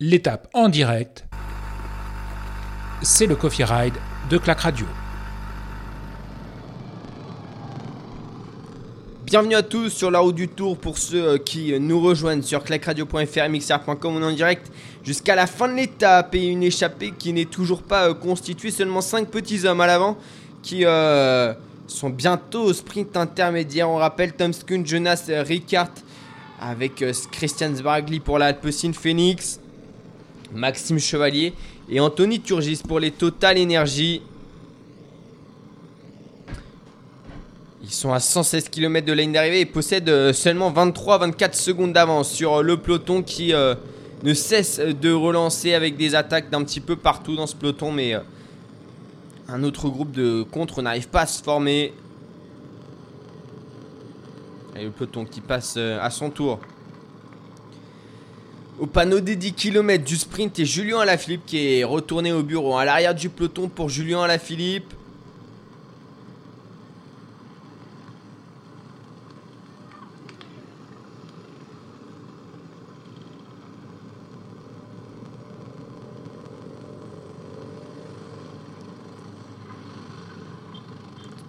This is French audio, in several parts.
l'étape en direct, c'est le Coffee Ride de Clac Radio. Bienvenue à tous sur la route du tour pour ceux euh, qui nous rejoignent sur clacradio.fr, mixr.com, on est en direct jusqu'à la fin de l'étape et une échappée qui n'est toujours pas euh, constituée, seulement 5 petits hommes à l'avant qui euh, sont bientôt au sprint intermédiaire. On rappelle Tom Skun, Jonas Ricard avec Christian Zbargli pour la Alpecin Phoenix, Maxime Chevalier et Anthony Turgis pour les Total Energy. Ils sont à 116 km de la ligne d'arrivée et possèdent euh, seulement 23-24 secondes d'avance sur euh, le peloton qui euh, ne cesse de relancer avec des attaques d'un petit peu partout dans ce peloton. Mais un autre groupe de contre n'arrive pas à se former. Et le peloton qui passe à son tour. Au panneau des 10 km du sprint et Julien Alaphilippe qui est retourné au bureau. À l'arrière du peloton pour Julien Alaphilippe.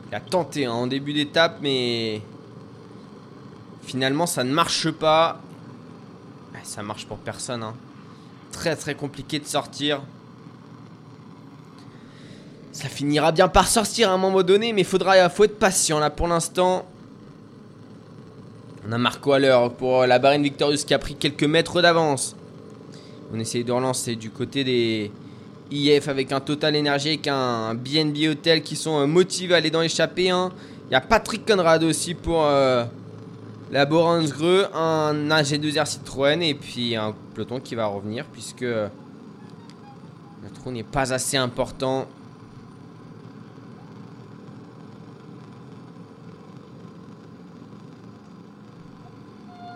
Il a tenté hein, en début d'étape, mais finalement ça ne marche pas. Ça marche pour personne. Hein. Très très compliqué de sortir. Ça finira bien par sortir à un moment donné, mais il faudra, faut être patient là pour l'instant. On a Marco à l'heure pour la Barine Victorious qui a pris quelques mètres d'avance. On essaye de relancer du côté des, IF avec un Total Energy, avec un BNB Hotel qui sont euh, motivés à aller dans l'échappée. Hein. Il y a Patrick Conrad aussi pour euh, la Boransgreux, un AG2R Citroën et puis un peloton qui va revenir puisque le trou n'est pas assez important.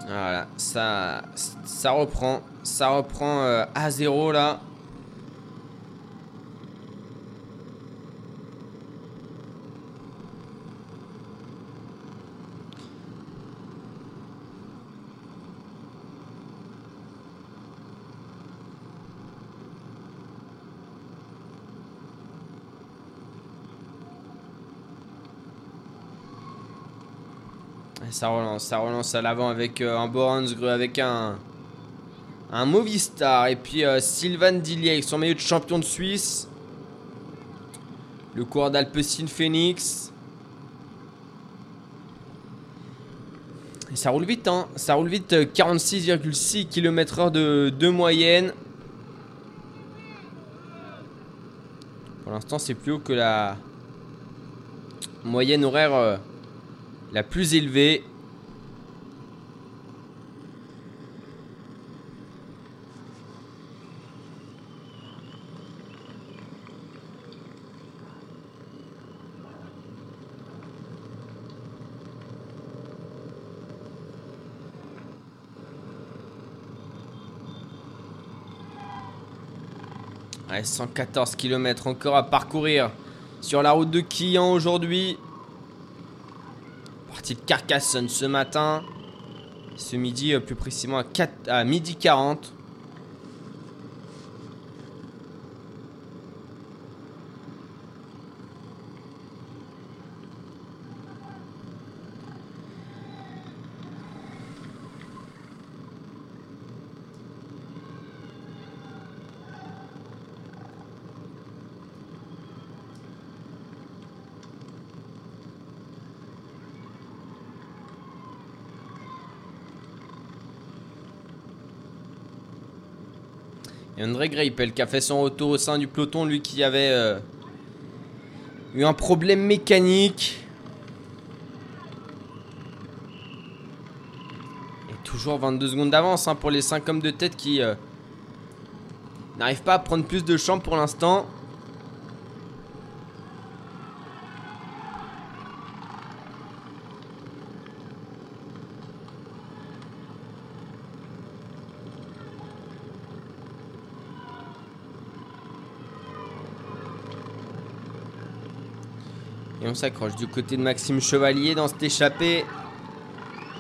Voilà, ça, ça reprend. Ça reprend euh, à zéro là. Ça relance, à l'avant avec euh, un Boransgru, avec un, un Movistar. Et puis euh, Sylvain Dillier, son meilleur de champion de Suisse. Le coureur d'Alpecin Phoenix. Et ça roule vite, hein. Ça roule vite, 46,6 km/h de, de moyenne. Pour l'instant, c'est plus haut que la moyenne horaire. Euh, la plus élevée. Ouais, 114 km encore à parcourir sur la route de Quillan aujourd'hui de Carcassonne ce matin. Ce midi, euh, plus précisément à, 4, à midi 40. Et André qui a fait son retour au sein du peloton, lui qui avait euh, eu un problème mécanique. Et toujours 22 secondes d'avance hein, pour les 5 hommes de tête qui euh, n'arrivent pas à prendre plus de champ pour l'instant. on s'accroche du côté de Maxime Chevalier dans cet échappé.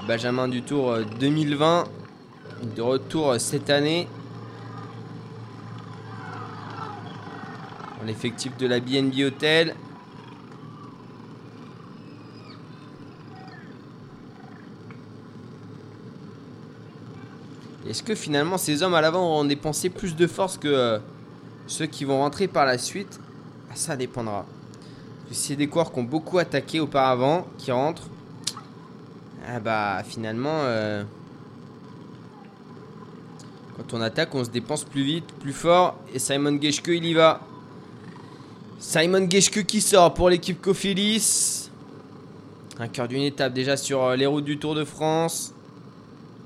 Benjamin du Tour 2020, de retour euh, cette année. Dans l'effectif de la BNB Hotel. Est-ce que finalement ces hommes à l'avant ont dépensé plus de force que euh, ceux qui vont rentrer par la suite? Ah, ça dépendra. C'est des coureurs qui ont beaucoup attaqué auparavant, qui rentrent. Ah bah finalement, euh, quand on attaque, on se dépense plus vite, plus fort. Et Simon Geschke, il y va. Simon Geschke qui sort pour l'équipe Cofidis. Un cœur d'une étape déjà sur euh, les routes du Tour de France.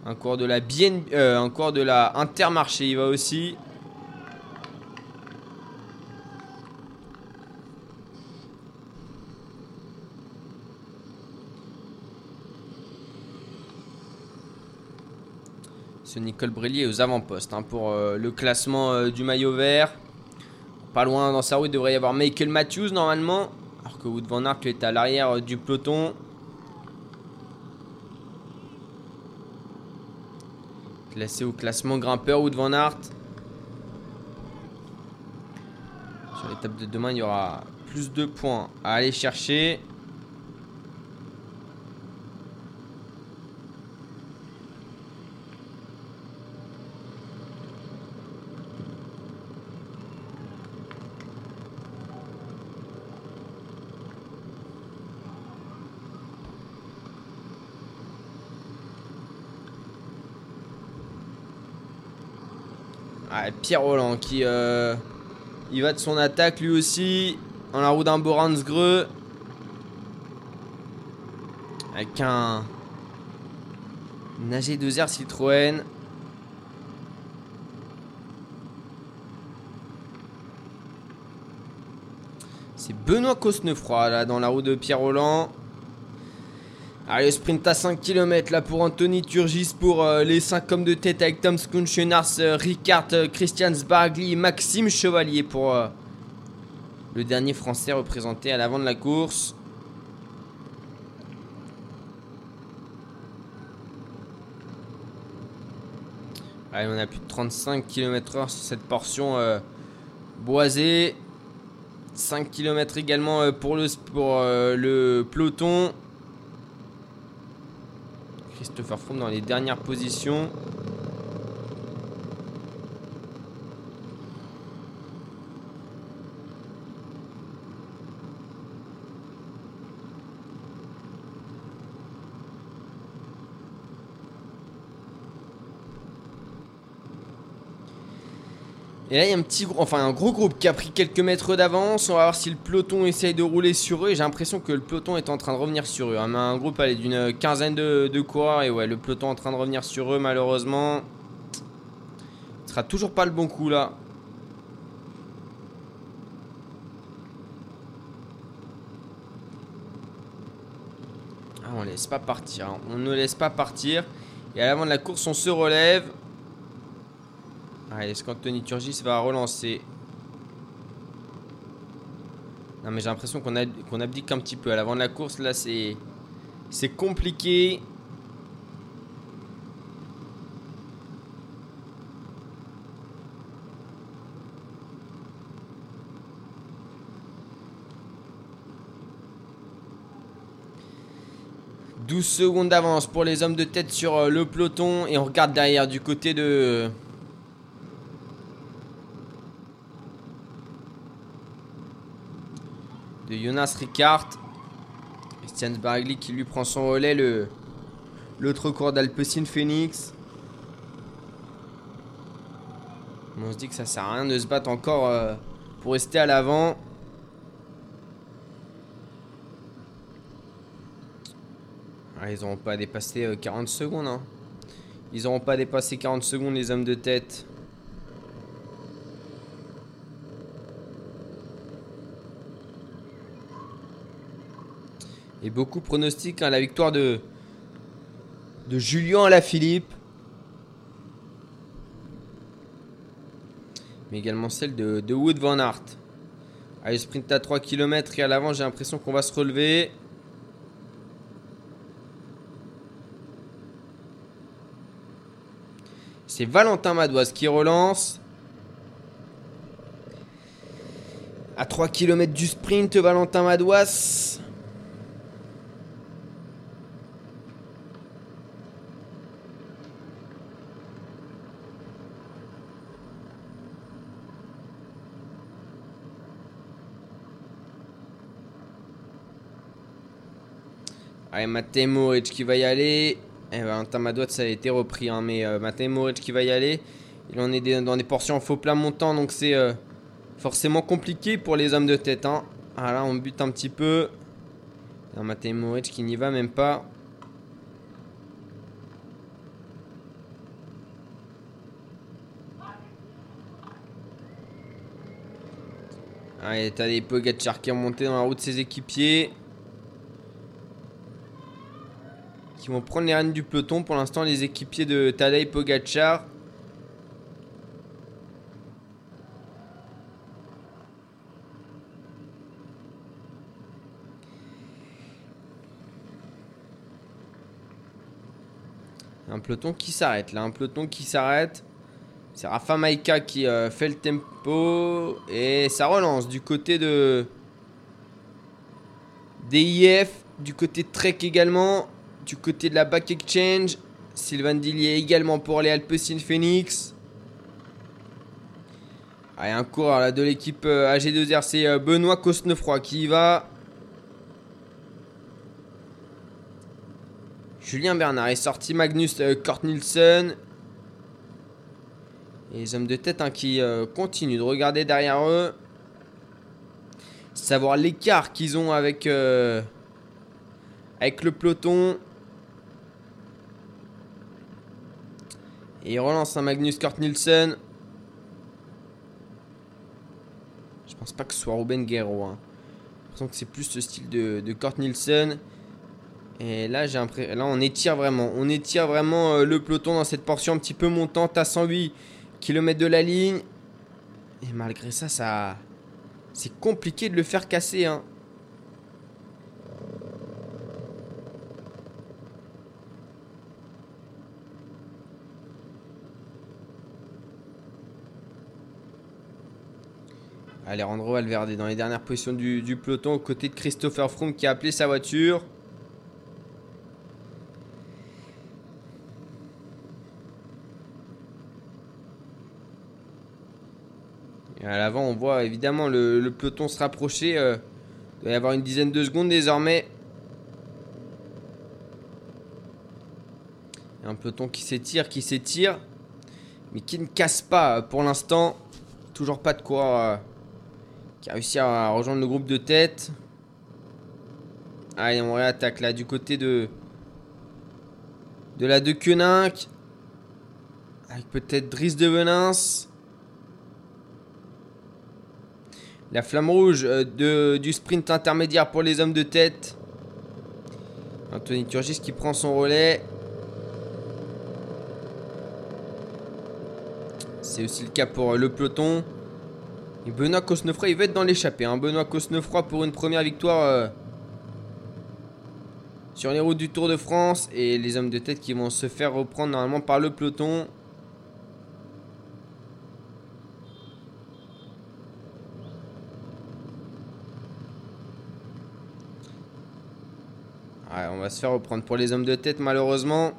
Un cours de la bien, euh, un cours de la Intermarché, il va aussi. Nicole Brélier aux avant-postes hein, pour euh, le classement euh, du maillot vert. Pas loin dans sa route, il devrait y avoir Michael Matthews normalement. Alors que Wood Van Aert est à l'arrière du peloton. Classé au classement grimpeur ou Van Aert. Sur l'étape de demain, il y aura plus de points à aller chercher. Pierre Roland qui euh, va de son attaque lui aussi dans la roue d'un Boransgreux avec un, Nager de Zer Citroën. C'est Benoît Cosnefroy là dans la roue de Pierre Roland. Allez, sprint à 5 km là pour Anthony Turgis pour euh, les 5 hommes de tête avec Tom Skunchenars, euh, Ricard, euh, Christian Sbargli, Maxime Chevalier pour le dernier français représenté à l'avant de la course. Allez, on a plus de 35 km/h sur cette portion boisée. 5 km également pour le, pour, le peloton. Christopher Froome dans les dernières positions. Et là, il y a un petit enfin un gros groupe qui a pris quelques mètres d'avance. On va voir si le peloton essaye de rouler sur eux. J'ai l'impression que le peloton est en train de revenir sur eux. Un groupe d'une quinzaine de, de. Et ouais, le peloton est en train de revenir sur eux, malheureusement. Ce sera toujours pas le bon coup là. Ah, on laisse pas partir. Hein. On ne laisse pas partir. Et à l'avant de la course, on se relève. Allez, est-ce qu'Anthony Turgis va relancer Non, mais j'ai l'impression qu'on abdique un petit peu. À l'avant de la course, là, c'est c'est compliqué. « 12 secondes d'avance pour les hommes de tête sur euh, le peloton. Et on regarde derrière du côté de, de Jonas Ricard. Christian Bargli qui lui prend son relais, le l'autre cours d'Alpecin Phoenix. On se dit que ça sert à rien de se battre encore euh, pour rester à l'avant. Ah, ils n'auront pas dépassé 40 euh, secondes. Hein. Ils n'auront pas dépassé 40 secondes les hommes de tête. Et beaucoup pronostiquent hein, la victoire de, de Julien Alaphilippe. Mais également celle de, de Wood Van Aert. Allez, sprint à 3 km et à l'avant, j'ai l'impression qu'on va se relever. C'est Valentin Madoise qui relance. À 3 km du sprint, Valentin Madouas. Allez, Matej Moric qui va y aller. Eh, Valentin Madouas, ça a été repris, hein, mais euh, Matej Moric qui va y aller. Il en est dans des portions faux plat montant, donc c'est euh, forcément compliqué pour les hommes de tête. Hein. Ah là, on bute un petit peu. Matej Moric qui n'y va même pas. Allez, t'as des Pogacar qui est monté dans la route de ses équipiers. Qui vont prendre les rênes du peloton. Pour l'instant, les équipiers de Tadej Pogacar. Un peloton qui s'arrête là, un peloton qui s'arrête. C'est Rafa Maika qui euh, fait le tempo et ça relance du côté de DIF, du côté Trek également, du côté de la Back Exchange. Sylvain Dillier également pour les Alpecin Phoenix. Allez, un coureur de l'équipe euh, AG2R, c'est euh, Benoît Cosnefroy qui y va. Julien Bernard est sorti, Magnus euh, Kort Nielsen. Et les hommes de tête hein, qui continuent de regarder derrière eux. Savoir l'écart qu'ils ont avec le peloton. Et il relance un Magnus Kort Nielsen. Je pense pas que ce soit Ruben Guerrero. Hein. J'ai l'impression que c'est plus ce style de, de Kort Nielsen. Et là, j'ai là, on étire vraiment. On étire vraiment euh, le peloton dans cette portion un petit peu montante à 108 km de la ligne. Et malgré ça, ça c'est compliqué de le faire casser. Hein. Alejandro Valverde dans les dernières positions du, peloton aux côtés de Christopher Froome qui a appelé sa voiture. Et à l'avant, on voit évidemment le, peloton se rapprocher. Euh, il doit y avoir une dizaine de secondes désormais. un peloton qui s'étire, qui s'étire. Mais qui ne casse pas euh, pour l'instant. Toujours pas de quoi qui a réussi à rejoindre le groupe de tête. Allez, on réattaque là du côté de de la de Koenig. Avec peut-être Driss de Venance. La flamme rouge euh, du sprint intermédiaire pour les hommes de tête. Anthony Turgis qui prend son relais. C'est aussi le cas pour euh, le peloton. Benoît Cosnefroy, il va être dans l'échappée. Hein. Benoît Cosnefroy pour une première victoire euh, sur les routes du Tour de France. Et les hommes de tête qui vont se faire reprendre normalement par le peloton. on va se faire reprendre pour les hommes de tête malheureusement.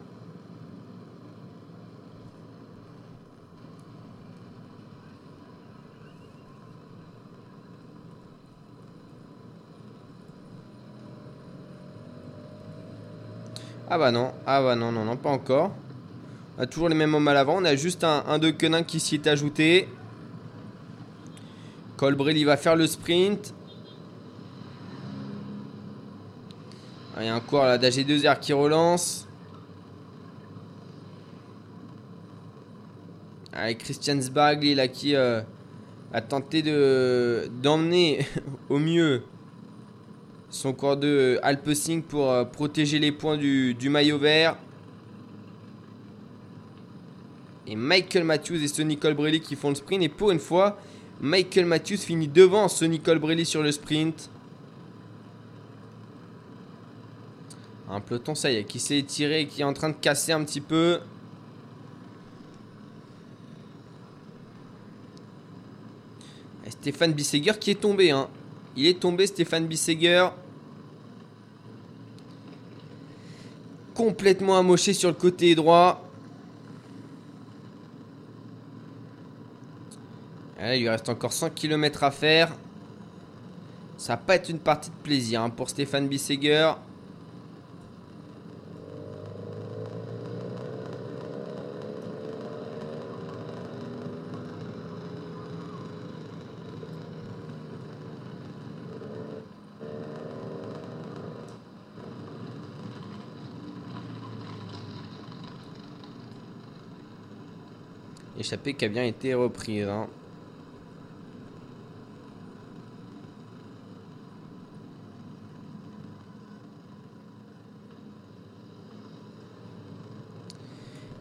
Ah bah non, ah bah non, non, non, pas encore. On a toujours les mêmes hommes à l'avant. On a juste un, un de Quenin qui s'y est ajouté. Colbril, il va faire le sprint. Il y a un cours là d'AG2R qui relance. Avec Christian Sbargli là qui euh, a tenté de d'emmener au mieux son corps de Alpesing pour euh, protéger les points du, maillot vert. Et Michael Matthews et Sonny Colbrelli qui font le sprint. Et pour une fois, Michael Matthews finit devant Sonny Colbrelli sur le sprint. Un peloton, ça y est, qui s'est étiré, qui est en train de casser un petit peu. Et Stéphane Bisseger qui est tombé. Hein. Il est tombé, Stéphane Bisseger. Complètement amoché sur le côté droit. il lui reste encore 100 km à faire. Ça va pas être une partie de plaisir hein, pour Stéphane Bisseger. Qui a bien été reprise. Hein.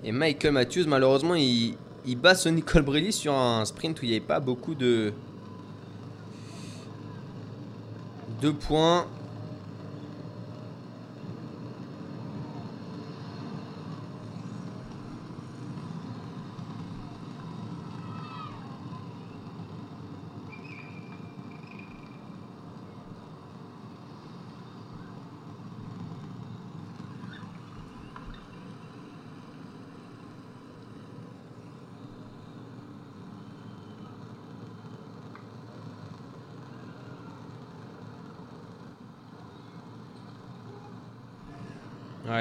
Et Michael Matthews, malheureusement, il, bat Sonny Colbrelli sur un sprint où il n'y avait pas beaucoup de, de points.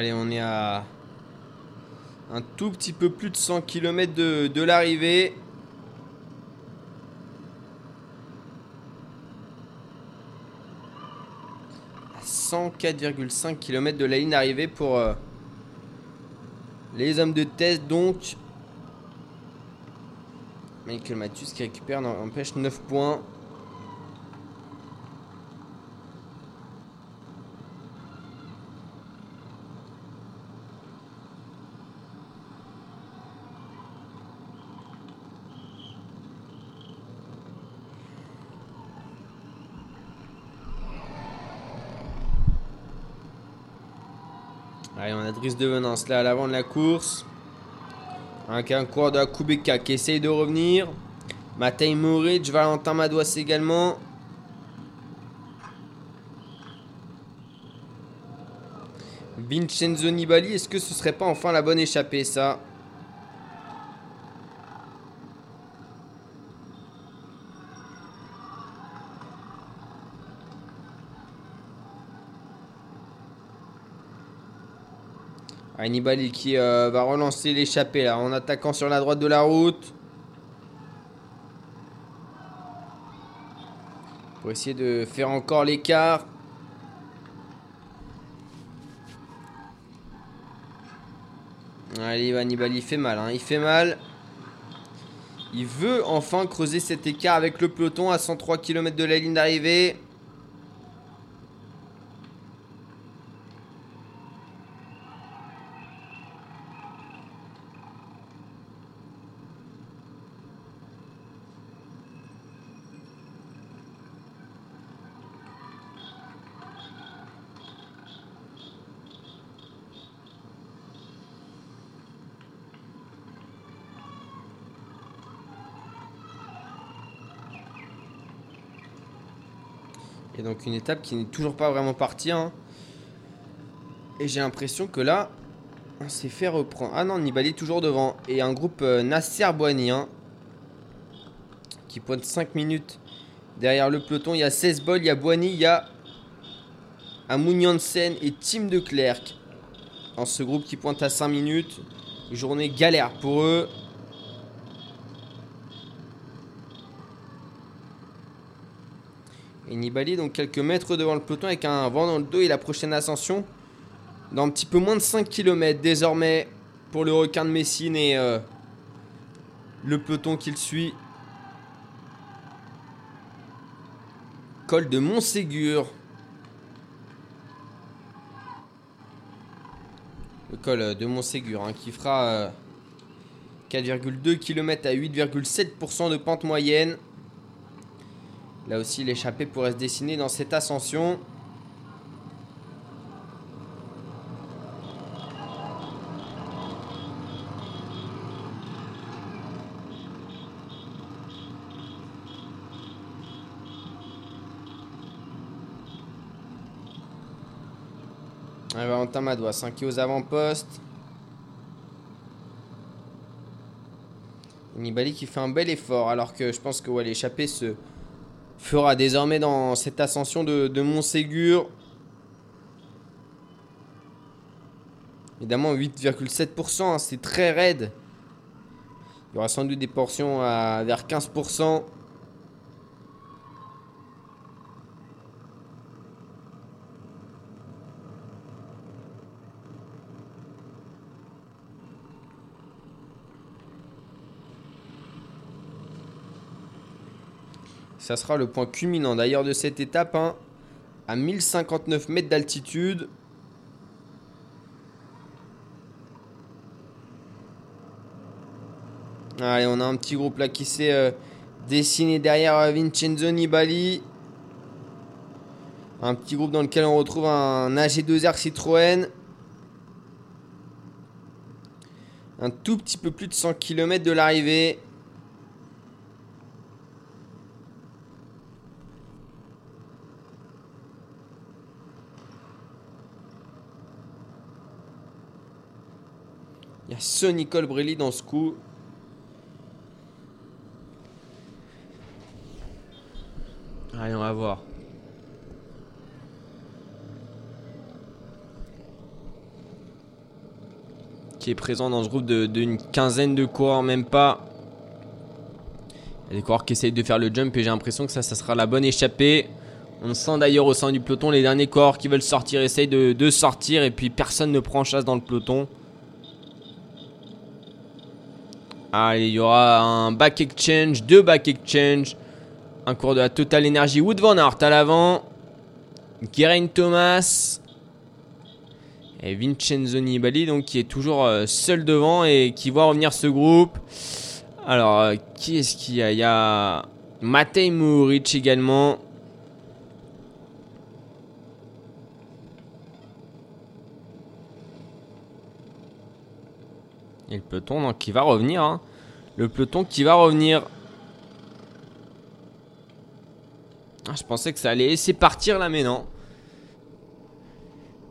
Allez, on est à un tout petit peu plus de 100 km de, l'arrivée. À 104,5 km de la ligne d'arrivée pour euh, les hommes de test. Donc, Michael Matthews qui récupère, n'empêche 9 points. Driss de Venance là à l'avant de la course. Un coureur de Kubeka qui essaye de revenir. Matej Moric, Valentin Madouas également. Vincenzo Nibali, est-ce que ce serait pas enfin la bonne échappée ça? Nibali qui euh, va relancer l'échappée là en attaquant sur la droite de la route. Pour essayer de faire encore l'écart. Allez, Nibali fait mal, hein. il fait mal. Il veut enfin creuser cet écart avec le peloton à 103 km de la ligne d'arrivée. Et donc une étape qui n'est toujours pas vraiment partie. Hein. Et j'ai l'impression que là, on s'est fait reprendre. Ah non, Nibali toujours devant. Et un groupe euh, Nasser Boigny hein, qui pointe 5 minutes derrière le peloton. Il y a 16 bols, il y a Boigny, il y a Amouniansen et Tim de Klerk. Dans ce groupe qui pointe à 5 minutes. journée galère pour eux. Nibali, donc quelques mètres devant le peloton avec un vent dans le dos et la prochaine ascension dans un petit peu moins de 5 km désormais pour le requin de Messine et euh, le peloton qu'il suit. Col de Montségur. Le col de Montségur hein, qui fera 4,2 euh, km à 8,7% de pente moyenne. Là aussi, l'échappée pourrait se dessiner dans cette ascension. Valentin Madouas hein, qui est aux avant-postes. Nibali qui fait un bel effort alors que je pense que ouais, l'échappée se, fera désormais dans cette ascension de, de Montségur. Évidemment, 8,7%, hein, c'est très raide. Il y aura sans doute des portions à vers 15%. Ça sera le point culminant d'ailleurs de cette étape. Hein, à 1059 mètres d'altitude. Allez, on a un petit groupe là qui s'est euh, dessiné derrière euh, Vincenzo Nibali. Un petit groupe dans lequel on retrouve un AG2R Citroën. Un tout petit peu plus de 100 km de l'arrivée. Il y a ce Nicole Brilly dans ce coup. Allez, on va voir. Qui est présent dans ce groupe d'une quinzaine de coureurs, même pas. Il y a des coureurs qui essayent de faire le jump et j'ai l'impression que ça, ça sera la bonne échappée. On sent d'ailleurs au sein du peloton les derniers coureurs qui veulent sortir, essayent de sortir et puis personne ne prend chasse dans le peloton. Allez, il y aura un back exchange, deux back exchange. Un cours de la Total Energy. Wood Van Aert à l'avant. Geraint Thomas. Et Vincenzo Nibali, donc qui est toujours euh, seul devant et qui voit revenir ce groupe. Alors, euh, qui est-ce qu'il y a? Il y a Matej Muric également. Et le peloton qui va revenir. Hein. Le peloton qui va revenir. Je pensais que ça allait laisser partir là, mais non.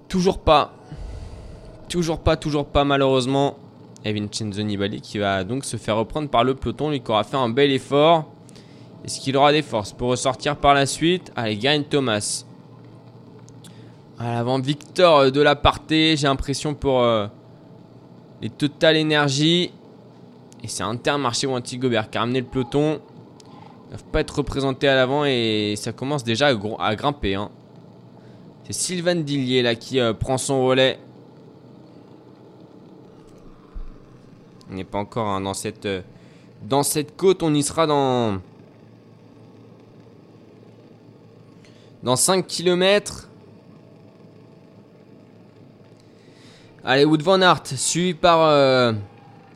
Toujours pas. Toujours pas, toujours pas, malheureusement. Et Vincenzo Nibali qui va donc se faire reprendre par le peloton. Lui qui aura fait un bel effort. Est-ce qu'il aura des forces pour ressortir par la suite? Allez, gagne Thomas. À Victor de la partie. J'ai l'impression pour. Euh, les Total Energy. Et c'est Intermarché ou Antigobert qui a ramené le peloton. Ils ne doivent pas être représentés à l'avant et ça commence déjà à, grimper. Hein. C'est Sylvain Dillier là qui euh, prend son relais. On n'est pas encore hein, dans, cette, euh, dans cette côte. On y sera dans, dans 5 km. Allez, Wood Van Aert, suivi par euh,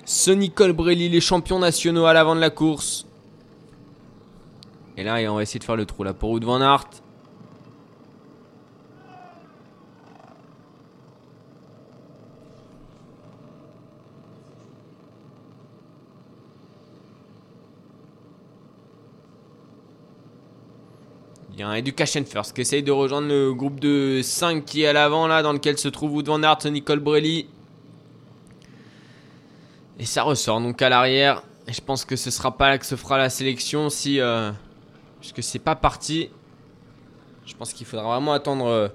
Sonny Colbrelli, les champions nationaux à l'avant de la course. Et là, on va essayer de faire le trou là pour Wood Van Aert. Un Education First qui essaye de rejoindre le groupe de 5 qui est à l'avant là, dans lequel se trouve Wood Van Aert, Nicole Brelli. Et ça ressort donc à l'arrière. Et je pense que ce sera pas là que se fera la sélection si. Euh, puisque c'est pas parti. Je pense qu'il faudra vraiment attendre euh,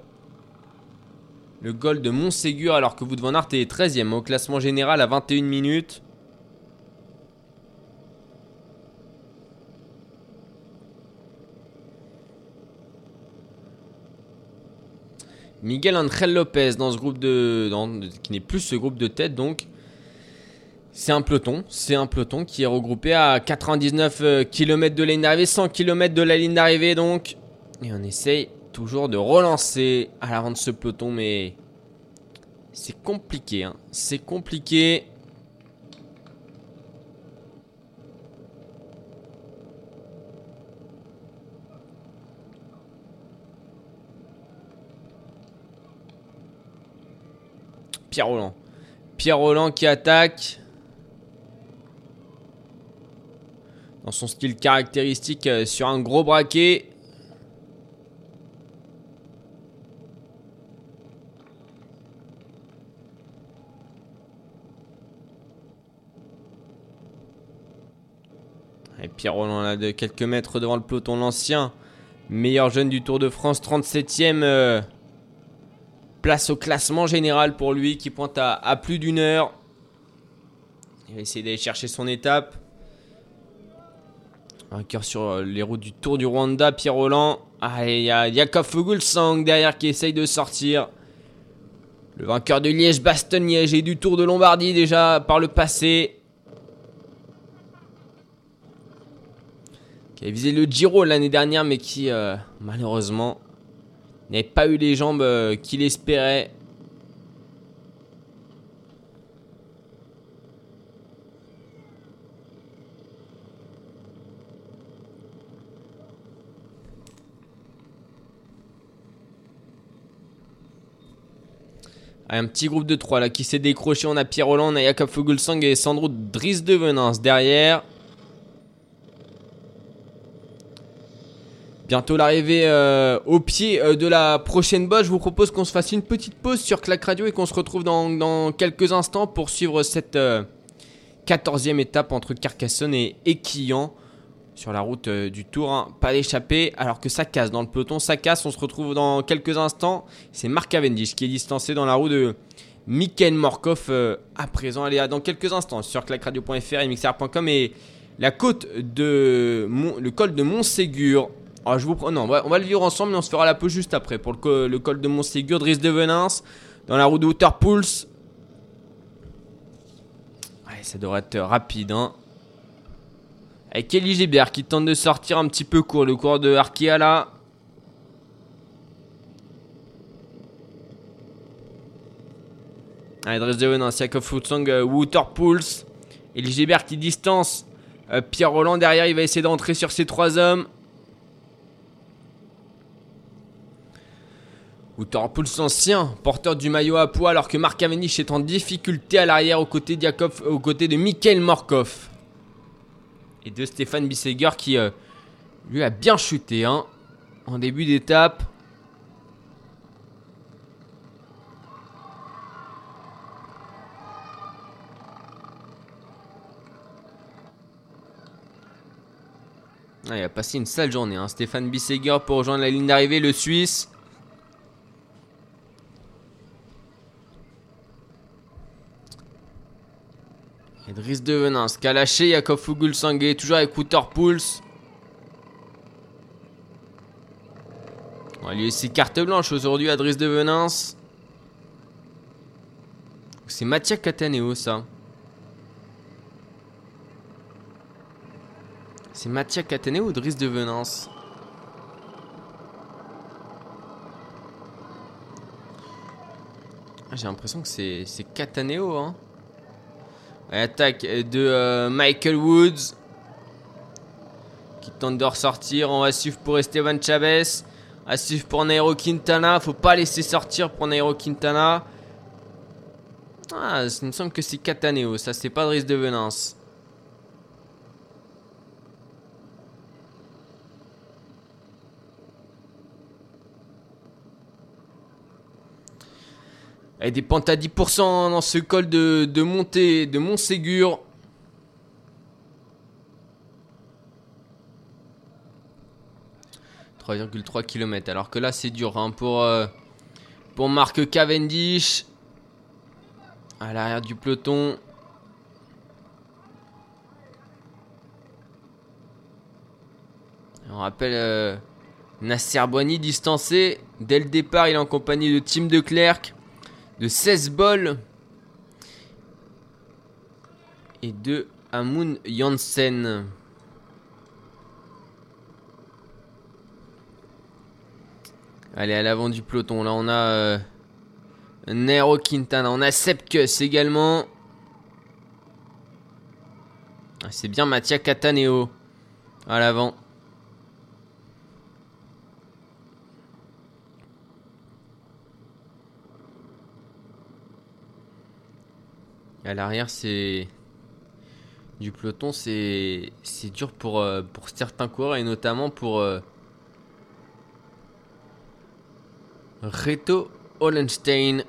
le goal de Montségur alors que Wood Van Aert est 13ème au classement général à 21 minutes. Miguel Angel Lopez dans ce groupe de. qui n'est plus ce groupe de tête donc. C'est un peloton, c'est un peloton qui est regroupé à 99 euh, km de la ligne d'arrivée, 100 km de la ligne d'arrivée donc. Et on essaye toujours de relancer à l'avant de ce peloton, mais c'est compliqué, hein. c'est compliqué. Pierre Roland. Pierre Roland qui attaque. Dans son style caractéristique euh, sur un gros braquet. Et Pierre Roland là de quelques mètres devant le peloton. L'ancien meilleur jeune du Tour de France, 37ème place au classement général pour lui qui pointe à, plus d'une heure. Il va essayer d'aller chercher son étape. Cœur sur euh, les routes du Tour du Rwanda, Pierre Roland. Ah, il y a Jakob Fuglsang derrière qui essaye de sortir. Le vainqueur de Liège-Bastogne-Liège et du Tour de Lombardie déjà par le passé. Qui a visé le Giro l'année dernière mais qui euh, malheureusement n'avait pas eu les jambes euh, qu'il espérait. Un petit groupe de 3 là qui s'est décroché. On a Pierre a Jakob Fuglsang et Sandro Dries de Venance derrière. Bientôt l'arrivée euh, au pied euh, de la prochaine bosse. Je vous propose qu'on se fasse une petite pause sur Clac Radio et qu'on se retrouve dans, quelques instants pour suivre cette 14e euh, étape entre Carcassonne et Équillan sur la route euh, du Tour. Hein. Pas d'échapper alors que ça casse dans le peloton. Ça casse. On se retrouve dans quelques instants. C'est Marc Cavendish qui est distancé dans la roue de Michael Morkov euh, à présent. Allez, dans quelques instants sur clacradio.fr et mixer.com et la côte de le col de Montségur. Ah, je vous non, on va, le vivre ensemble, mais on se fera la peau juste après pour le, col de Montségur, Driss de Venance, dans la roue de Waterpools. Ouais, ça devrait être rapide, hein. Avec Kelly Gibert qui tente de sortir un petit peu court. Le cours de Arkea là. Allez, Dres de Venance, Yakov Futsang, euh, Waterpools. Elie Gibert qui distance. Euh, Pierre Roland derrière, il va essayer d'entrer sur ces trois hommes. Waterpools ancien, porteur du maillot à poids, alors que Marc Cavendish est en difficulté à l'arrière aux côtés de, aux côtés de Mikhail Morkov et de Stéphane Bisseger qui euh, lui a bien chuté hein, en début d'étape. Ah, il a passé une sale journée, hein. Stéphane Bisseger pour rejoindre la ligne d'arrivée, le Suisse. Edris de Venance qui a lâché Jakob Fuglsang toujours avec Pulse. On va lui laisser carte blanche aujourd'hui à Driss de Venance. C'est Mattia Cataneo ça. C'est Mattia Cataneo ou Driss de Venance ah, J'ai l'impression que c'est Cataneo hein. Attaque de euh, Michael Woods. Qui tente de ressortir. On va suivre pour Esteban Chavez. À suivre pour Nairo Quintana. Faut pas laisser sortir pour Nairo Quintana. Ah, il me semble que c'est Cataneo. Ça, c'est pas de risque de venance. Elle pentes à 10% dans ce col de, de montée de Montségur. « 3,3 km. Alors que là, c'est dur hein, pour, euh, pour Marc Cavendish. À l'arrière du peloton. On rappelle euh, Nasser Boigny distancé. Dès le départ, il est en compagnie de Tim de Klerk de 16 bols et de Amun Janssen. Allez, à l'avant du peloton, là on a euh, Nero Quintana, on a Sepkus également. Ah, c'est bien Mattia Cataneo à l'avant. À l'arrière, c'est. Du peloton, c'est. C'est dur pour, euh, pour certains coureurs et notamment pour. Euh, Reto Hollenstein.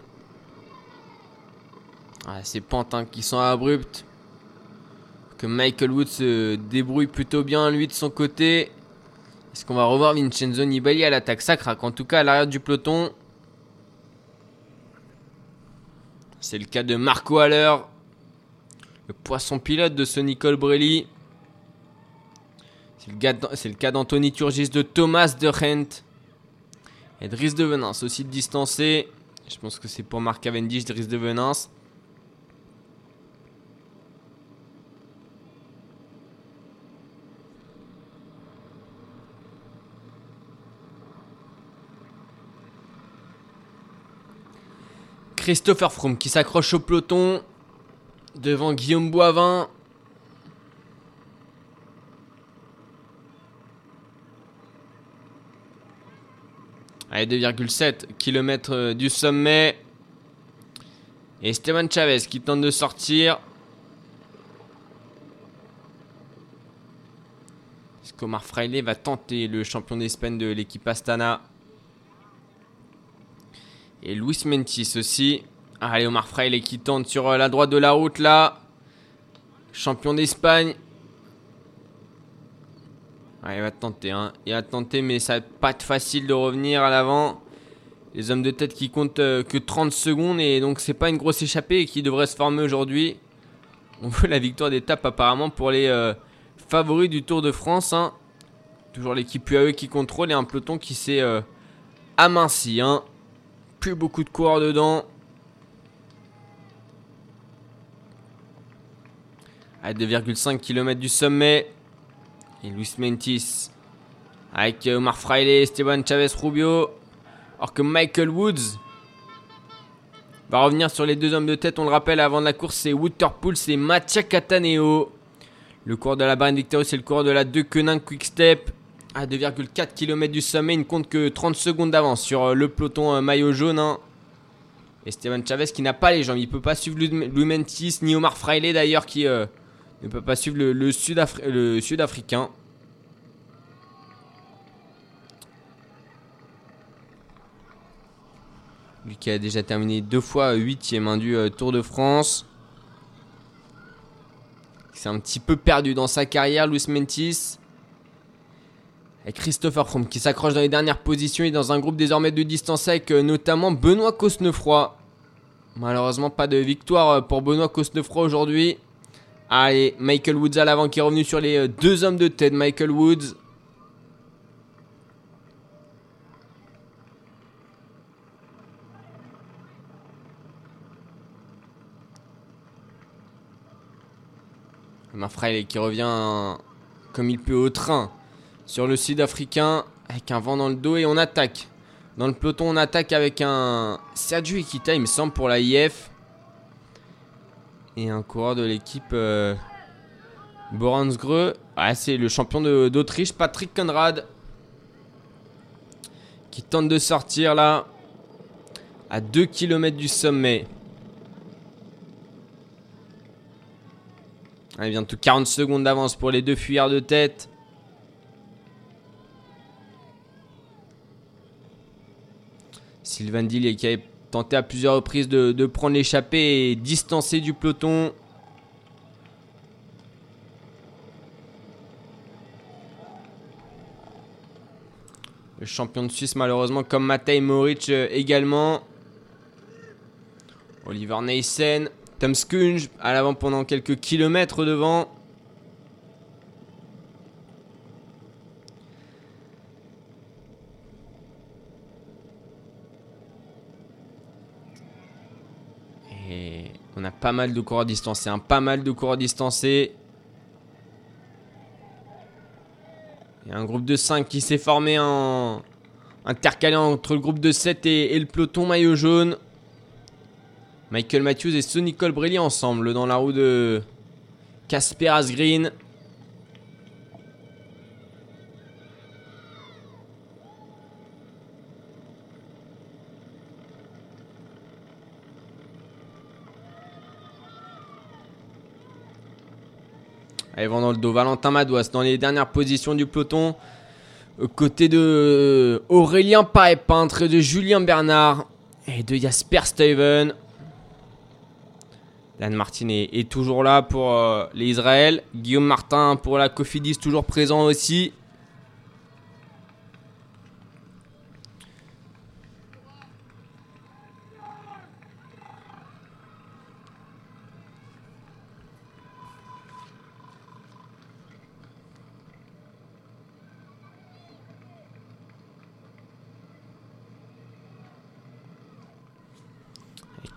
Ah, ces pentes qui sont abruptes. que Michael Woods se débrouille plutôt bien lui de son côté. Est-ce qu'on va revoir Vincenzo Nibali à l'attaque Ça craque en tout cas à l'arrière du peloton? C'est le cas de Marco Haller, le poisson pilote de ce Nicole Brelli. C'est le cas d'Anthony Turgis, de Thomas de Rent et de Rhys de Venance aussi de distancé. Je pense que c'est pour Marc Cavendish, Dries de Venance. Christopher Froome qui s'accroche au peloton devant Guillaume Boivin. Allez, 2,7 km euh, du sommet. Et Esteban Chavez qui tente de sortir. Est-ce va tenter le champion d'Espagne de l'équipe Astana? Et Luis Mentis aussi. Allez, Omar Fraile qui tente sur euh, la droite de la route là. Champion d'Espagne il va tenter, hein. Il va tenter, mais ça va pas être facile de revenir à l'avant. Les hommes de tête qui comptent euh, que 30 secondes et donc c'est pas une grosse échappée qui devrait se former aujourd'hui. On veut la victoire d'étape apparemment pour les euh, favoris du Tour de France. Hein. Toujours l'équipe UAE qui contrôle et un peloton qui s'est aminci. Hein. Plus beaucoup de coureurs dedans. À 2,5 km du sommet. Et Luis Mentis. Avec euh, Omar Fraile, Esteban Chavez Rubio. Alors que Michael Woods va revenir sur les deux hommes de tête. On le rappelle, avant de la course, c'est Waterpool, c'est Mattia Cataneo. Le cours de la Barine Victory, c'est le cours de la 2 Quick Quickstep. À 2,4 km du sommet, il ne compte que 30 secondes d'avance sur euh, le peloton euh, maillot jaune. Hein. Esteban Chavez qui n'a pas les jambes. Il ne peut pas suivre Louis Mentis, ni Omar Fraile d'ailleurs qui ne peut pas suivre le, Sud-Africain. Lui qui a déjà terminé deux fois 8ème du euh, Tour de France. C'est un petit peu perdu dans sa carrière, Luis Mentis. Et Christopher Froome qui s'accroche dans les dernières positions et dans un groupe désormais de distance avec euh, notamment Benoît Cosnefroy. Malheureusement, pas de victoire euh, pour Benoît Cosnefroy aujourd'hui. Allez, Michael Woods à l'avant qui est revenu sur les euh, deux hommes de tête. Michael Woods. Marfrail qui revient comme il peut au train sur le sud-africain avec un vent dans le dos et on attaque. Dans le peloton, on attaque avec un Sergio Ikita, il me semble, pour la IF et un coureur de l'équipe euh, Ah, c'est le champion d'Autriche, Patrick Conrad, qui tente de sortir là, à 2 km du sommet. Allez, bientôt 40 secondes d'avance pour les deux fuyards de tête. Sylvain Dillier qui avait tenté à plusieurs reprises de, prendre l'échappée et distancer du peloton. Le champion de Suisse, malheureusement, comme Matej Moric euh, également. Oliver Neysen. Tom Skunge à l'avant pendant quelques kilomètres devant. On a pas mal de coureurs distancés. un Pas mal de coureurs distancés. Il y a un groupe de 5 qui s'est formé en intercalé entre le groupe de 7 et, le peloton maillot jaune. Michael Matthews et Sonny Colbrelli ensemble dans la roue de Casper Asgreen. Allez, vont dans le dos. Valentin Madouas dans les dernières positions du peloton. Côté de euh, Aurélien Paet, peintre de Julien Bernard et de Jasper Steven. Dan Martin est, toujours là pour euh, les Israël. Guillaume Martin pour la Cofidis, toujours présent aussi.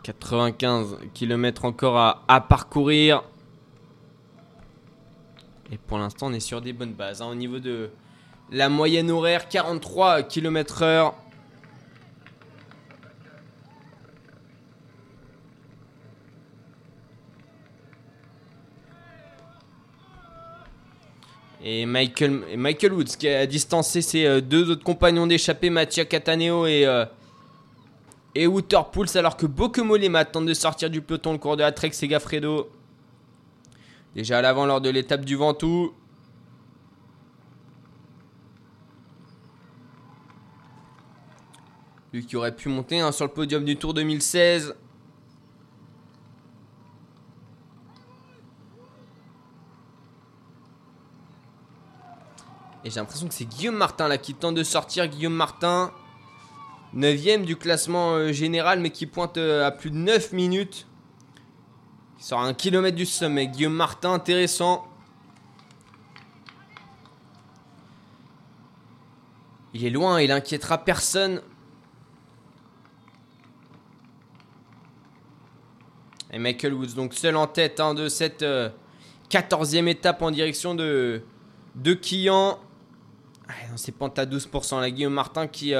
95 km encore à, parcourir. Et pour l'instant, on est sur des bonnes bases. Hein. Au niveau de la moyenne horaire, 43 km heure. Et Michael, Michael Woods qui a distancé ses euh, deux autres compagnons d'échappée, Mattia Cataneo et euh, et Waterpools alors que Bokemolema tente de sortir du peloton le cours de la Trek Segafredo. Déjà à l'avant lors de l'étape du Ventoux. Lui qui aurait pu monter hein, sur le podium du Tour 2016. Et j'ai l'impression que c'est Guillaume Martin là qui tente de sortir. Guillaume Martin 9ème du classement euh, général, mais qui pointe euh, à plus de 9 minutes. Il sort à un kilomètre du sommet. Guillaume Martin, intéressant. Il est loin, il inquiétera personne. Et Michael Woods, donc seul en tête hein, de cette 14e euh, étape en direction de, de Quillan. C'est pente à 12%. La Guillaume Martin qui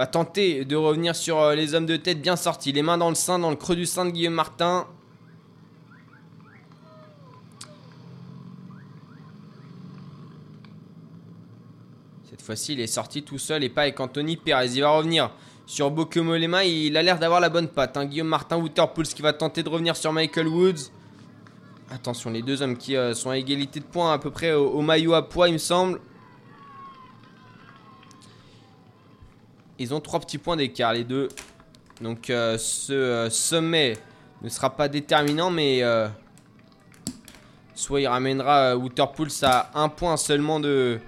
va tenter de revenir sur euh, les hommes de tête bien sortis. Les mains dans le sein, dans le creux du sein de Guillaume Martin. Cette fois-ci, il est sorti tout seul et pas avec Anthony Perez. Il va revenir sur Bokemolema. Il a l'air d'avoir la bonne patte. Hein. Guillaume Martin, Waterpools qui va tenter de revenir sur Michael Woods. Attention, les deux hommes qui euh, sont à égalité de points à peu près au maillot à poids, il me semble. Ils ont trois petits points d'écart, les deux. Donc euh, ce euh, sommet ne sera pas déterminant, mais euh, soit il ramènera Waterpools à un point seulement de,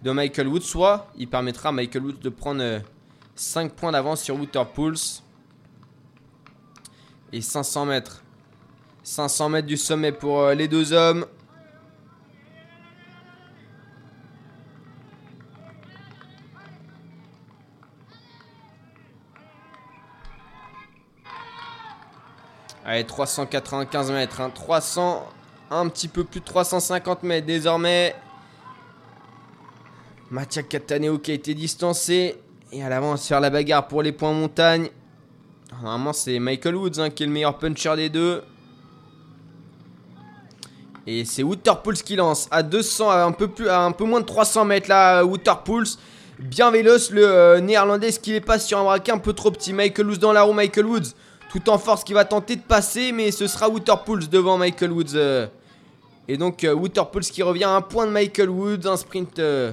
de Michael Woods, soit il permettra à Michael Woods de prendre 5 points d'avance sur Waterpools. Et 500 mètres. 500 mètres du sommet pour les deux hommes. Allez, 395 mètres. 300, hein. un petit peu plus de 350 mètres désormais. Mattia Cataneo qui a été distancé. Et à l'avant, se faire la bagarre pour les points montagne. Normalement, c'est Michael Woods hein, qui est le meilleur puncher des deux. Et c'est Waterpools qui lance à 200, à un peu, moins de 300 mètres là, Waterpools. Bien véloce, le euh, néerlandais, ce qu'il est pas sur un braquet un peu trop petit. Michael Woods dans la roue, Michael Woods tout en force qui va tenter de passer, mais ce sera Waterpools devant Michael Woods. Euh. Et donc euh, Waterpools qui revient à un point de Michael Woods, un sprint. Euh,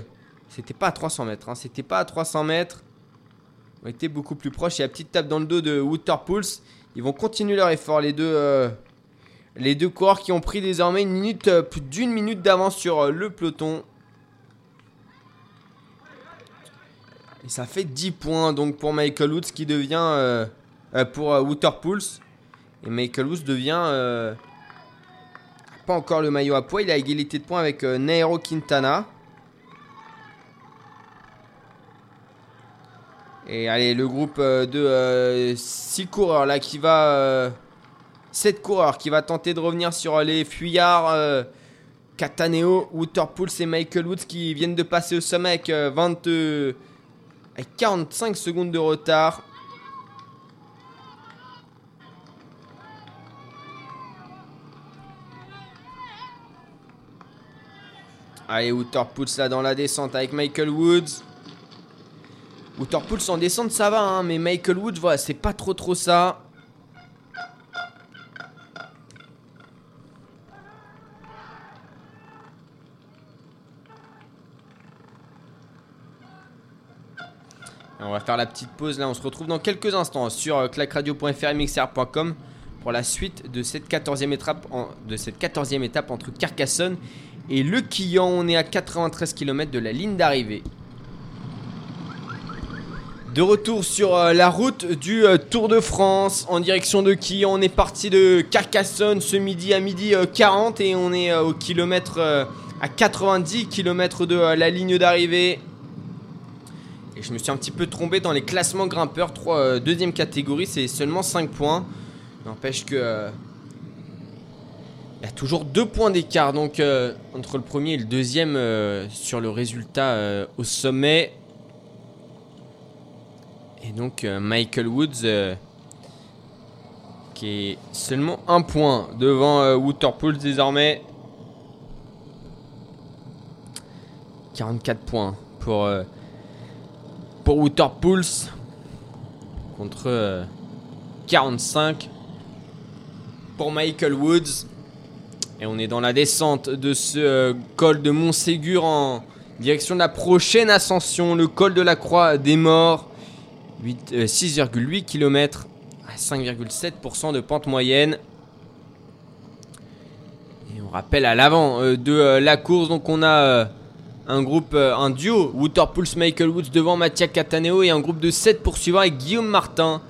c'était pas à 300 mètres, hein, c'était pas à 300 mètres. On était beaucoup plus proches. Et la petite tape dans le dos de Waterpools. Ils vont continuer leur effort, les deux, les deux coureurs qui ont pris désormais une minute, plus d'une minute d'avance sur le peloton. Et ça fait 10 points donc pour Michael Woods qui devient euh, pour euh, Waterpools. Et Michael Woods devient euh, pas encore le maillot à poids. Il a égalité de points avec Nairo Quintana. Et allez, le groupe de 6 coureurs là qui va. 7 coureurs qui va tenter de revenir sur les fuyards. Cataneo, Waterpools et Michael Woods qui viennent de passer au sommet avec, 20, avec 45 secondes de retard. Allez, Waterpools là dans la descente avec Michael Woods. Waterpools en descente ça va, hein, mais Michael Woods, voilà, c'est pas trop trop ça. on va faire la petite pause là, on se retrouve dans quelques instants sur euh, clacradio.fr pour la suite de cette 14e étape, de cette 14e étape entre Carcassonne et Le Quillan. On est à 93 km de la ligne d'arrivée. De retour sur euh, la route du euh, Tour de France en direction de Quillan. On est parti de Carcassonne ce midi à midi 40 et on est au kilomètre à 90 km de la ligne d'arrivée. Et je me suis un petit peu trompé dans les classements grimpeurs. 3, deuxième catégorie, c'est seulement 5 points. N'empêche que. Euh, il y a toujours deux points d'écart donc euh, entre le premier et le deuxième euh, sur le résultat au sommet. Et donc Michael Woods qui est seulement un point devant Waterpools désormais. 44 points pour, pour Waterpools contre 45 pour Michael Woods. Et on est dans la descente de ce euh, col de Montségur en direction de la prochaine ascension, le col de la Croix des Morts. 6,8 km à 5,7% de pente moyenne. Et on rappelle à l'avant euh, de euh, la course, donc on a un groupe, un duo, Waterpulse Michael Woods devant Mattia Cataneo et un groupe de 7 poursuivants avec Guillaume Martin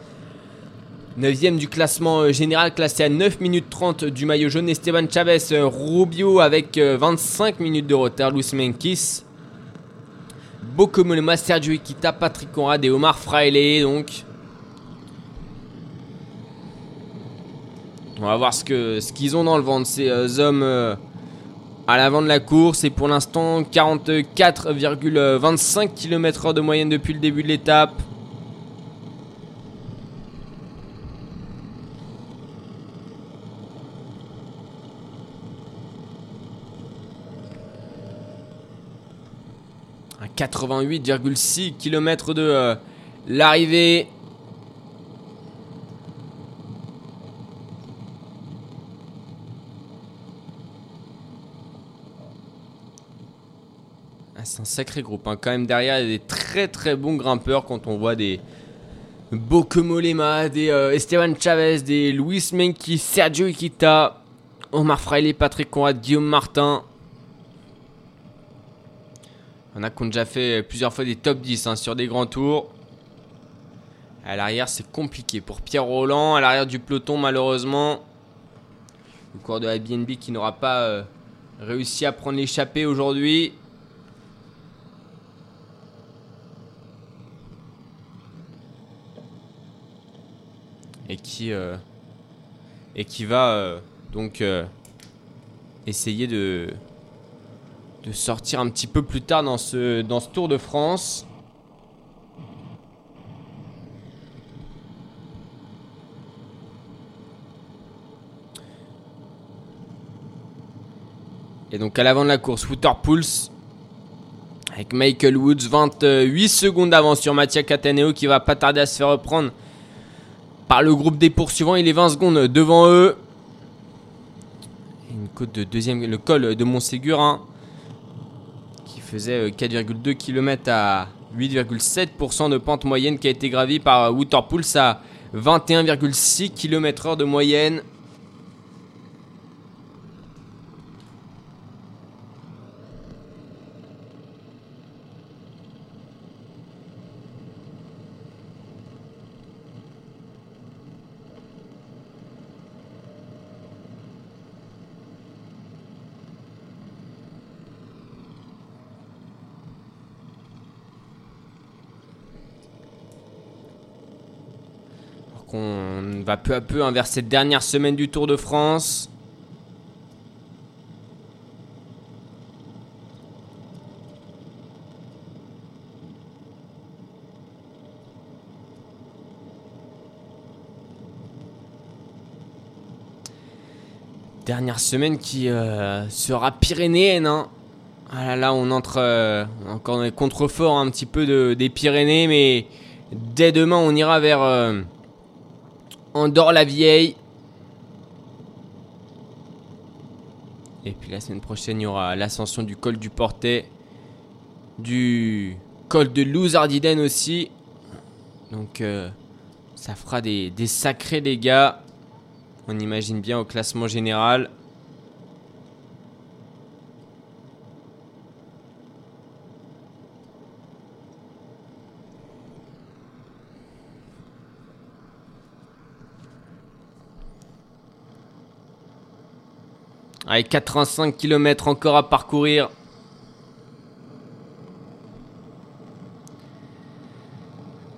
9ème du classement euh, général, classé à 9 minutes 30 du maillot jaune. Esteban Chavez euh, Rubio avec 25 euh, minutes de retard. Luis Menkis. Bokomolema, Sergio Iquita, Patrick Conrad et Omar Fraile. Donc. On va voir ce qu'ils ont dans le ventre, ces hommes à l'avant de la course. Et pour l'instant, 44,25 km/h de moyenne depuis le début de l'étape. 88,6 km de euh, l'arrivée. Ah, c'est un sacré groupe. Hein. Quand même derrière, il y a des très très bons grimpeurs quand on voit des Bocomolema, des euh, Esteban Chavez, des Luis Menki, Sergio Iquita, Omar Fraile, Patrick Conrad, Guillaume Martin. On a déjà fait plusieurs fois des top 10 hein, sur des grands tours. À l'arrière, c'est compliqué pour Pierre Roland. À l'arrière du peloton, malheureusement, le cours de Airbnb qui n'aura pas euh, réussi à prendre l'échappée aujourd'hui. Et qui, euh, et qui va euh, donc essayer de, de sortir un petit peu plus tard dans ce, Tour de France. Et donc à l'avant de la course, Footer Pulse avec Michael Woods, 28 secondes d'avance sur Mattia Cataneo qui va pas tarder à se faire reprendre par le groupe des poursuivants. Il est 20 secondes devant eux. Une côte de deuxième, le col de Montségur. Hein faisait 4,2 euh, km à 8,7% de pente moyenne qui a été gravie par Waterpools à 21,6 km/h de moyenne. Qu'on va peu à peu vers cette dernière semaine du Tour de France. Dernière semaine qui euh, sera pyrénéenne. Hein. Ah là, là, on entre euh, encore dans les contreforts un petit peu des Pyrénées, mais dès demain, on ira vers. Euh, dort la vieille. Et puis la semaine prochaine, il y aura l'ascension du col du Portet, du col de Louzardiden aussi. Donc euh, ça fera des, sacrés dégâts. On imagine bien au classement général. Avec 85 km encore à parcourir.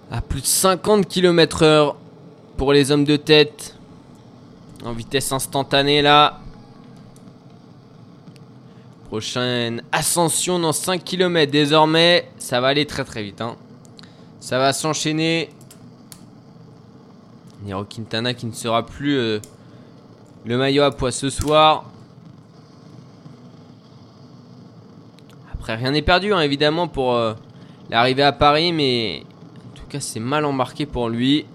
À plus de 50 km heure pour les hommes de tête. En vitesse instantanée là. Prochaine ascension dans 5 km désormais. Ça va aller très très vite. Hein. Ça va s'enchaîner. Niro Quintana qui ne sera plus euh, le maillot à poids ce soir. Après, rien n'est perdu, hein, évidemment, pour euh, l'arrivée à Paris, mais en tout cas, c'est mal embarqué pour lui.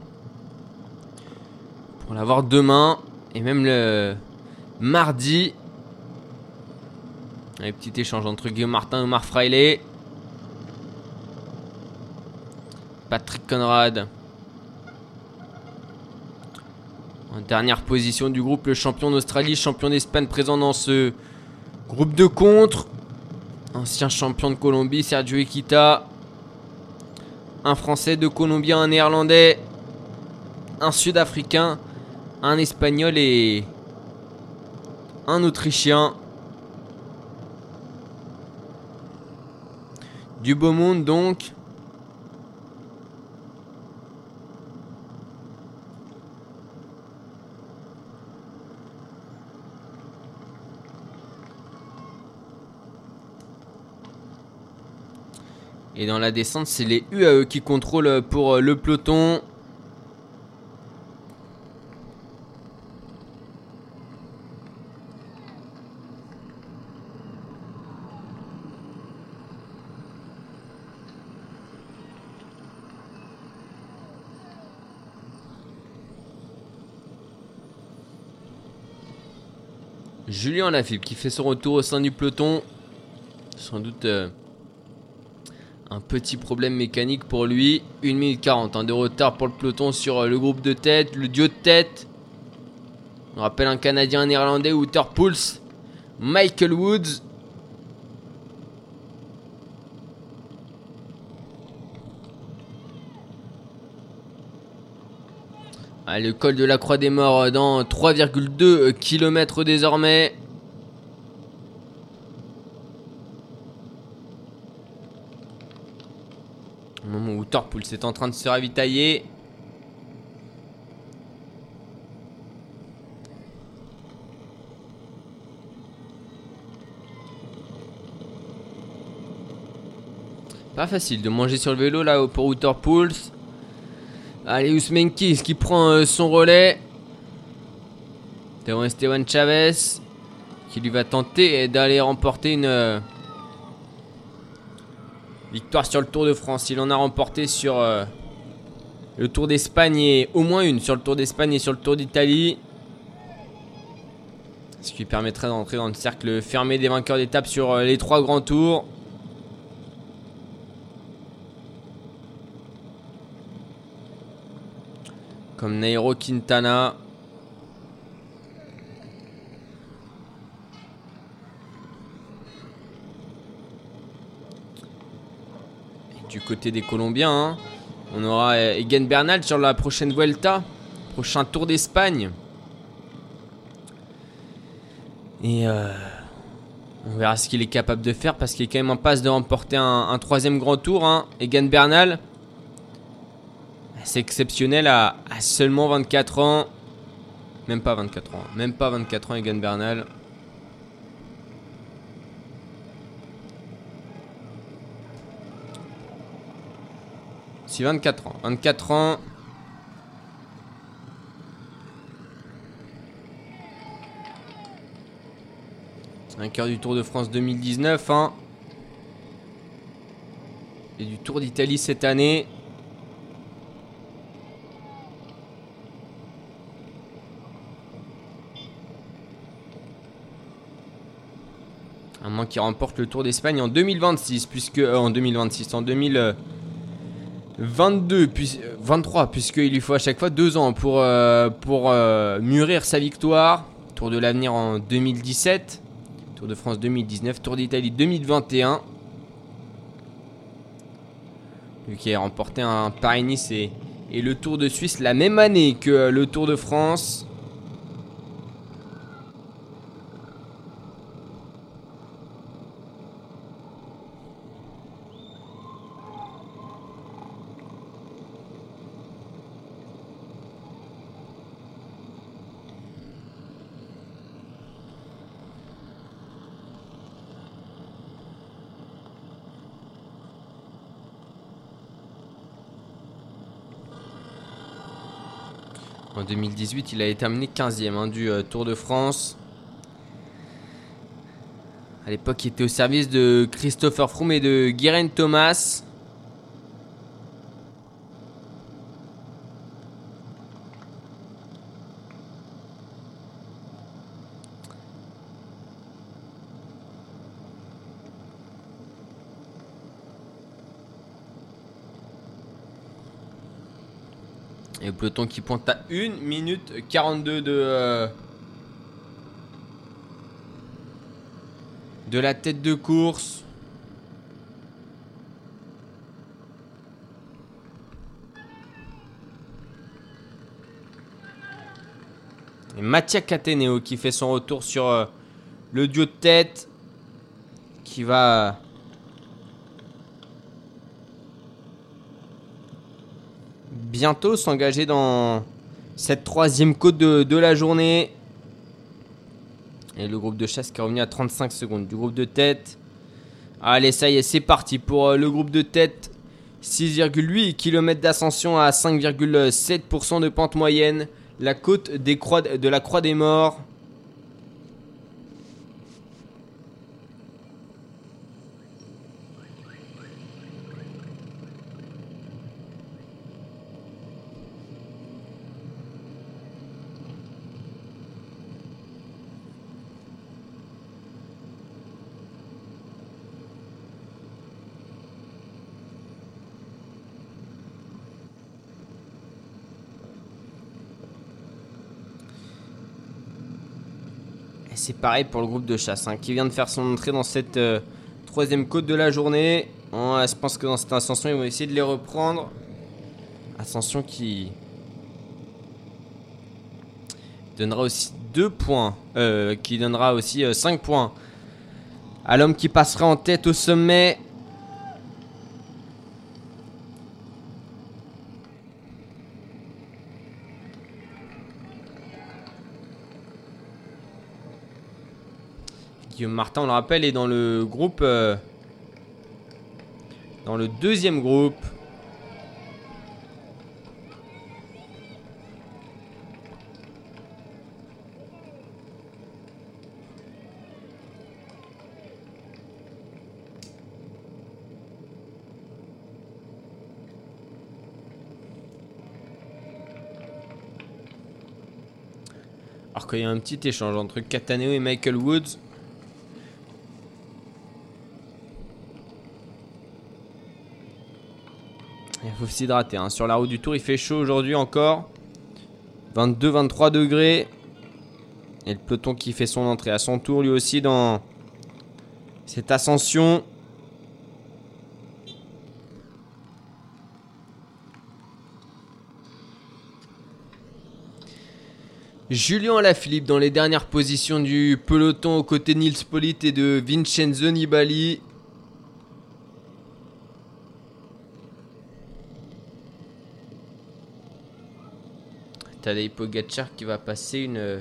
Pour l'avoir demain, et même le mardi. Un petit échange entre Guillaume Martin et Omar Fraile. Patrick Conrad. En dernière position du groupe, le champion d'Australie, champion d'Espagne présent dans ce groupe de contre. Ancien champion de Colombie, Sergio Equita. Un Français, de Colombiens, un Néerlandais, un Sud-Africain, un Espagnol et un Autrichien. Du beau monde donc. Et dans la descente, c'est les UAE qui contrôlent pour le peloton. Julien Lafilippe qui fait son retour au sein du peloton. Sans doute euh, un petit problème mécanique pour lui. 1 minute 40 de retard pour le peloton sur euh, le groupe de tête, le dieu de tête. On rappelle un Canadien, un Néerlandais, Wouter Pulse, Michael Woods. Ah, le col de la Croix des Morts euh, dans 3,2 km désormais. Torpool est en train de se ravitailler. Pas facile de manger sur le vélo là pour Outer Pulse. Allez, Ousmenkis qui prend euh, son relais. Devant Esteban Chavez qui lui va tenter d'aller remporter une euh, victoire sur le Tour de France. Il en a remporté sur euh, le Tour d'Espagne et au moins une sur le Tour d'Espagne et sur le Tour d'Italie. Ce qui permettrait d'entrer dans le cercle fermé des vainqueurs d'étape sur les trois grands tours. Comme Nairo Quintana. Côté des Colombiens, hein, on aura Egan Bernal sur la prochaine Vuelta. Prochain Tour d'Espagne. Et euh, on verra ce qu'il est capable de faire parce qu'il est quand même en passe de remporter un, troisième grand tour. Hein. Egan Bernal. C'est exceptionnel à, seulement 24 ans. Même pas 24 ans. Même pas 24 ans, Egan Bernal. Si 24 ans. 24 ans. Un cœur du Tour de France 2019. Hein. Et du Tour d'Italie cette année. Un qui remporte le Tour d'Espagne en 2026, puisque euh, en 2026, en 2000, 22, puis, 23, puisqu'il lui faut à chaque fois 2 ans pour, euh, pour euh, mûrir sa victoire. Tour de l'avenir en 2017, Tour de France 2019, Tour d'Italie 2021. Lui qui a remporté un Paris-Nice et le Tour de Suisse la même année que le Tour de France. 2018, il a été amené 15e hein, du euh, Tour de France. À l'époque, il était au service de Christopher Froome et de Guerin Thomas. Peloton qui pointe à 1 minute 42 de, euh, de la tête de course. Et Mattia Cateneo qui fait son retour sur euh, le duo de tête. Qui va bientôt s'engager dans cette troisième côte de, la journée. Et le groupe de chasse qui est revenu à 35 secondes du groupe de tête. Allez, ça y est, c'est parti pour euh, le groupe de tête. 6,8 km d'ascension à 5,7% de pente moyenne. La côte de la Croix des Morts. C'est pareil pour le groupe de chasse hein, qui vient de faire son entrée dans cette euh, troisième côte de la journée. je pense que dans cette ascension, ils vont essayer de les reprendre. Ascension qui donnera aussi 2 points, euh, qui donnera aussi 5 euh, points à l'homme qui passera en tête au sommet. Martin, on le rappelle, est dans le groupe. Euh, dans le deuxième groupe. Alors qu'il y a un petit échange entre Cataneo et Michael Woods. Faut s'hydrater. Hein. Sur la route du Tour, il fait chaud aujourd'hui encore. 22-23 degrés. Et le peloton qui fait son entrée à son tour lui aussi dans cette ascension. Julien Alaphilippe dans les dernières positions du peloton aux côtés de Nils Polit et de Vincenzo Nibali. Tadej Pogacar qui va passer une euh,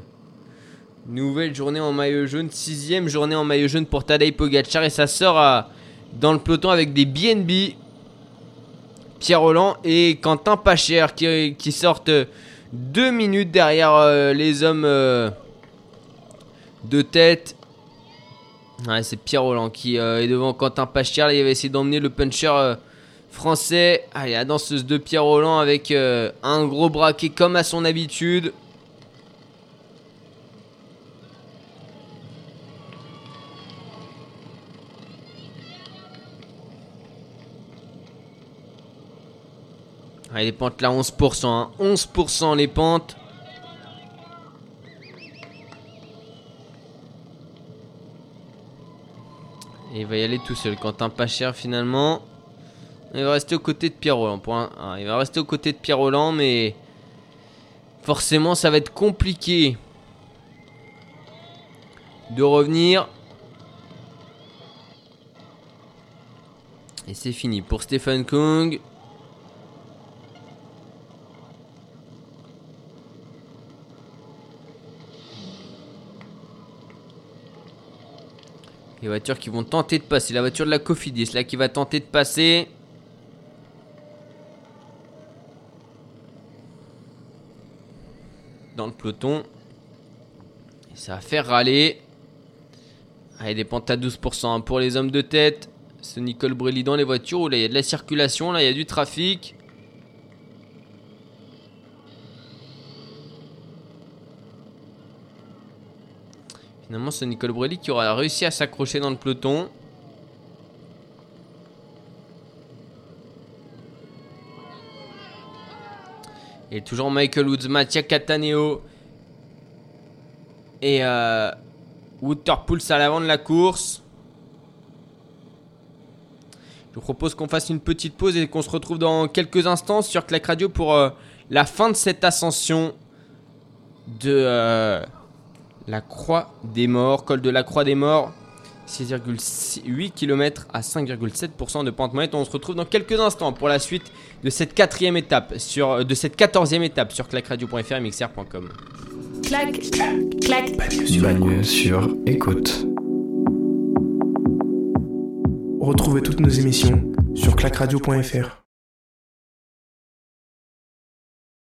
nouvelle journée en maillot jaune, sixième journée en maillot jaune pour Tadej Pogacar et ça sort dans le peloton avec des BNB, Pierre Roland et Quentin Pacher qui, sortent deux minutes derrière euh, les hommes euh, de tête. c'est Pierre Roland qui est devant Quentin Pacher. il va essayer d'emmener le puncher français. Allez, la danseuse de Pierre Roland avec euh, un gros braquet comme à son habitude. Ah, les pentes là, 11%. 11% hein. les pentes. Et il va y aller tout seul. Quentin pas cher finalement. Il va rester aux côtés de Pierre Roland. Il va rester aux côtés de Pierre Roland, mais forcément ça va être compliqué de revenir. Et c'est fini pour Stephen Kung. Les voitures qui vont tenter de passer. La voiture de la Cofidis là qui va tenter de passer. Le peloton. Et ça va faire râler. Allez, des pentes à 12% hein, pour les hommes de tête. C'est Nicole Brelli dans les voitures. là, il y a de la circulation. Là, il y a du trafic. Finalement, c'est Nicole Brelli qui aura réussi à s'accrocher dans le peloton. Et toujours Michael Woods, Mattia Cataneo et euh, Pulse à l'avant de la course. Je vous propose qu'on fasse une petite pause et qu'on se retrouve dans quelques instants sur Clac Radio pour euh, la fin de cette ascension de euh, la Croix des Morts, col de la Croix des Morts, 6,8 km à 5,7% de pente moyenne. On se retrouve dans quelques instants pour la suite de cette quatrième étape, sur, de cette quatorzième étape sur clacradio.fr et mixer.com. Clac, clac, Bagne sur écoute. Retrouvez toutes nos émissions sur clacradio.fr.